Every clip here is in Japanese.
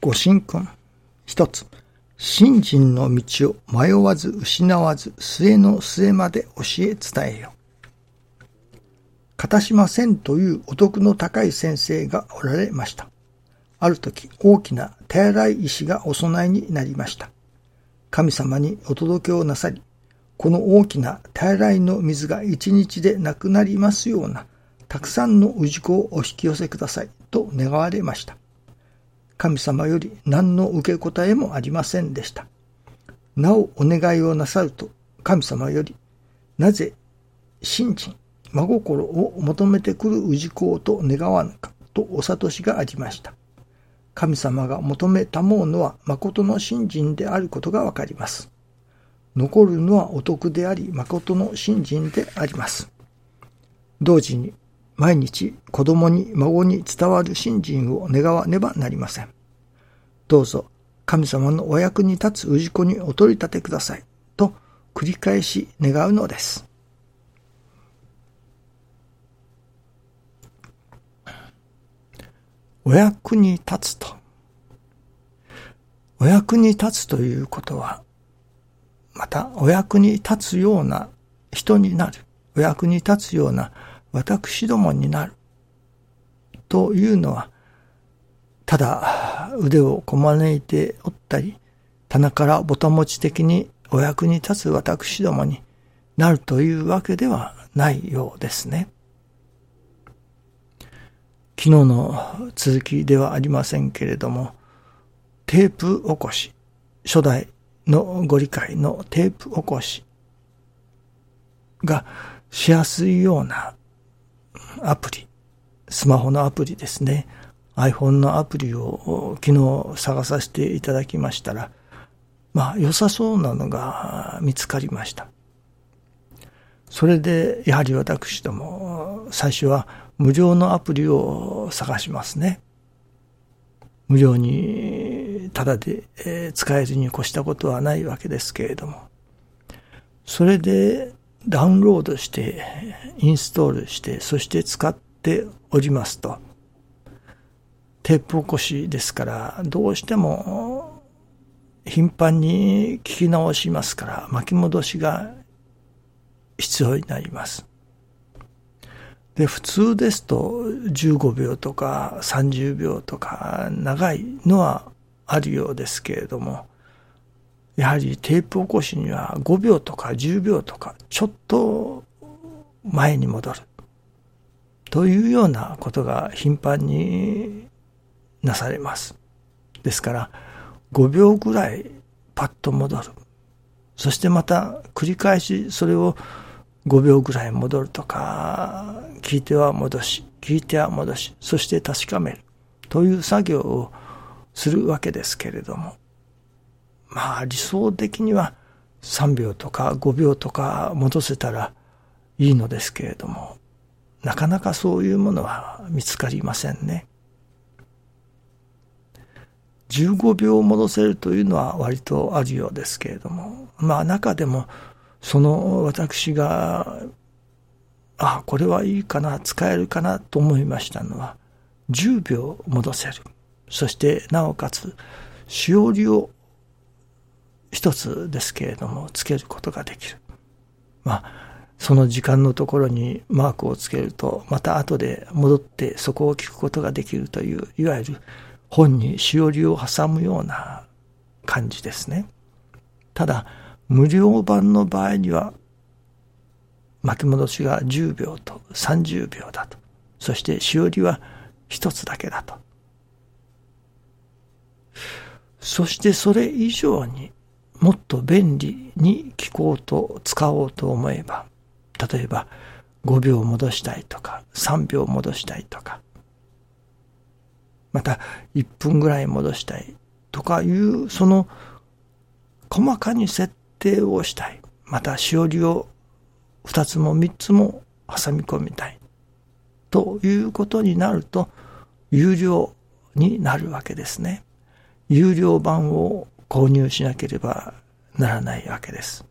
ご神君。一つ。信心の道を迷わず失わず末の末まで教え伝えよ。片島千というお得の高い先生がおられました。ある時大きな手洗い石がお供えになりました。神様にお届けをなさり、この大きな手洗いの水が一日でなくなりますような、たくさんの氏子をお引き寄せくださいと願われました。神様より何の受け答えもありませんでした。なおお願いをなさると神様より、なぜ信心、真心を求めてくる氏子と願わぬかとお悟しがありました。神様が求めたもうのは誠の信心であることがわかります。残るのはお得であり誠の信心であります。同時に毎日子供に孫に伝わる信心を願わねばなりません。どうぞ神様のお役に立つ氏子にお取り立てくださいと繰り返し願うのです。お役に立つと。お役に立つということは、またお役に立つような人になる。お役に立つような私どもになる。というのは、ただ腕をこまねいておったり、棚からぼたもち的にお役に立つ私どもになるというわけではないようですね。昨日の続きではありませんけれども、テープ起こし、初代のご理解のテープ起こしがしやすいようなアプリ、スマホのアプリですね。iPhone のアプリを昨日探させていただきましたら、まあ良さそうなのが見つかりました。それでやはり私ども最初は無料のアプリを探しますね。無料にただで使えるに越したことはないわけですけれども。それでダウンロードして、インストールして、そして使っておりますと、テープ起こしですから、どうしても頻繁に聞き直しますから、巻き戻しが必要になります。で、普通ですと15秒とか30秒とか長いのはあるようですけれども、やはりテープ起こしには5秒とか10秒とかちょっと前に戻るというようなことが頻繁になされます。ですから5秒ぐらいパッと戻る。そしてまた繰り返しそれを5秒ぐらい戻るとか、聞いては戻し、聞いては戻し、そして確かめるという作業をするわけですけれども、まあ理想的には3秒とか5秒とか戻せたらいいのですけれども、なかなかそういうものは見つかりませんね。15秒戻せるというのは割とあるようですけれども、まあ中でもその私が、あ、これはいいかな、使えるかなと思いましたのは、10秒戻せる。そしてなおかつ、しおりを一つですけれども、つけることができる。まあ、その時間のところにマークをつけると、また後で戻ってそこを聞くことができるという、いわゆる本にしおりを挟むような感じですね。ただ、無料版の場合には、巻き戻しが10秒と30秒だと。そしてしおりは一つだけだと。そしてそれ以上にもっと便利に聞こうと使おうと思えば、例えば5秒戻したいとか、3秒戻したいとか、また1分ぐらい戻したいとかいう、その細かに設定をしたい。またしおりを2つも3つも挟み込みたい。ということになると、有料になるわけですね。有料版を購入しなければならないわけです。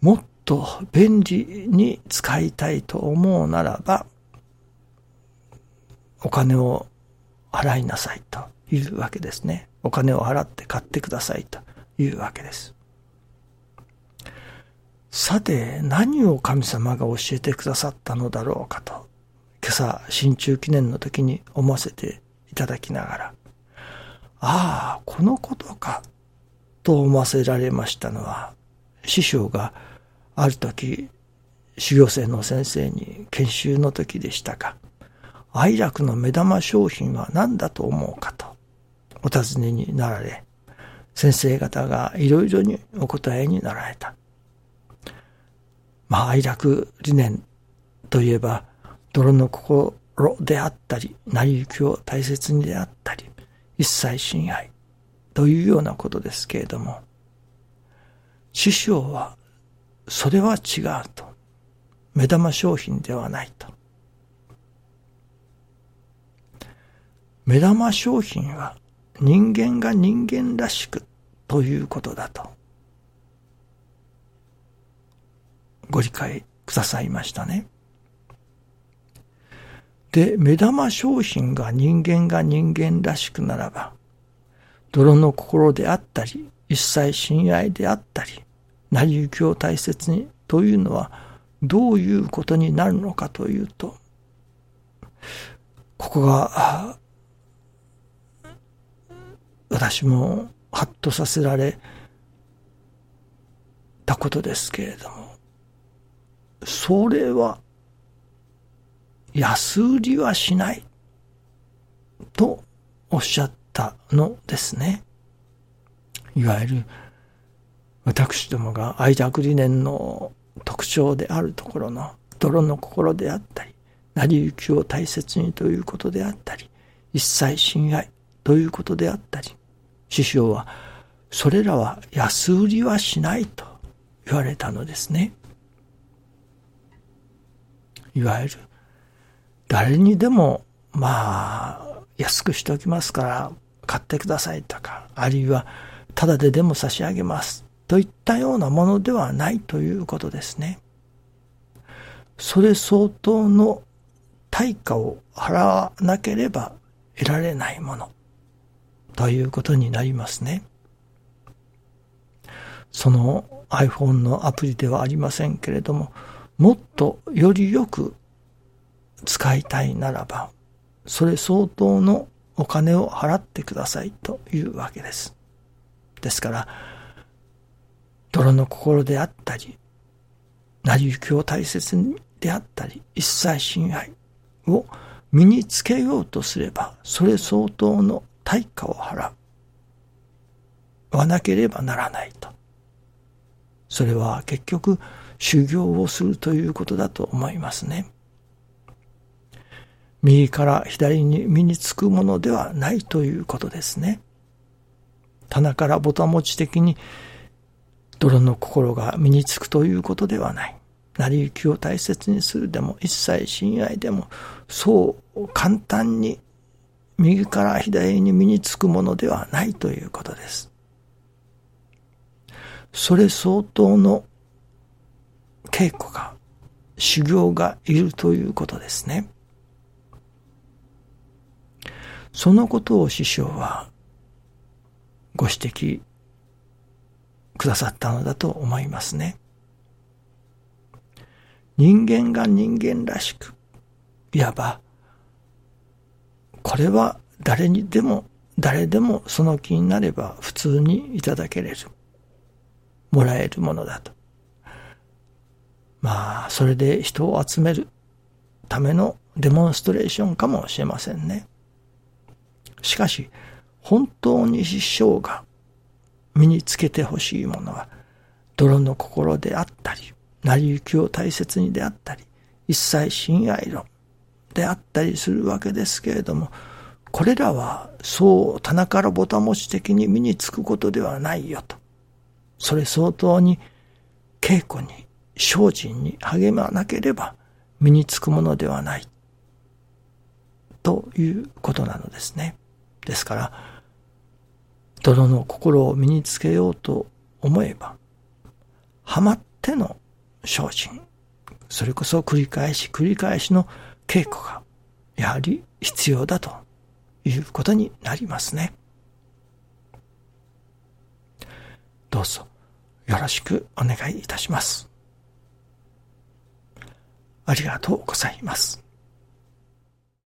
もっと便利に使いたいと思うならば、お金を洗いなさいというわけですね。お金を払って買ってくださいというわけです。さて、何を神様が教えてくださったのだろうかと、今朝、新中記念の時に思わせていただきながら、ああ、このことか、と思わせられましたのは、師匠がある時、修行生の先生に研修の時でしたか、愛楽の目玉商品は何だと思うかとお尋ねになられ、先生方がいろいろにお答えになられた。まあ、愛楽理念といえば、泥の心であったり、成り行きを大切にであったり、一切親愛というようなことですけれども、師匠は、それは違うと。目玉商品ではないと。目玉商品は人間が人間らしくということだと。ご理解くださいましたね。で、目玉商品が人間が人間らしくならば、泥の心であったり、一切親愛であったり、成り行きを大切にというのはどういうことになるのかというと、ここが、私もハッとさせられたことですけれども、それは安売りはしないとおっしゃったのですね。いわゆる私どもが愛着理念の特徴であるところの泥の心であったり、成り行きを大切にということであったり、一切親愛ということであったり、師匠はそれらは安売りはしないと言われたのですね。いわゆる誰にでもまあ安くしておきますから買ってくださいとか、あるいはただででも差し上げますといったようなものではないということですね。それ相当の対価を払わなければ得られないものということになりますね。その iPhone のアプリではありませんけれども、もっとよりよく使いたいならば、それ相当のお金を払ってくださいというわけです。ですから、泥の心であったり、成り行きを大切にであったり、一切親愛を身につけようとすれば、それ相当の対価を払わなければならないと。それは結局修行をするということだと思いますね。右から左に身につくものではないということですね。棚からぼたもち的に泥の心が身につくということではない。成り行きを大切にするでも、一切親愛でも、そう簡単に右から左に身につくものではないということです。それ相当の稽古が、修行がいるということですね。そのことを師匠はご指摘くださったのだと思いますね。人間が人間らしく、いわば、これは誰にでも、誰でもその気になれば普通にいただけれる。もらえるものだと。まあ、それで人を集めるためのデモンストレーションかもしれませんね。しかし、本当に師匠が身につけてほしいものは、泥の心であったり、成り行きを大切にであったり、一切親愛論であったりするわけですけれども、これらはそう棚からぼたもち的に身につくことではないよと。それ相当に稽古に、精進に励まなければ身につくものではない。ということなのですね。ですから、泥の心を身につけようと思えば、ハマっての精進、それこそ繰り返し繰り返しの稽古が、やはり必要だということになりますね。どうぞよろしくお願いいたします。ありがとうございます。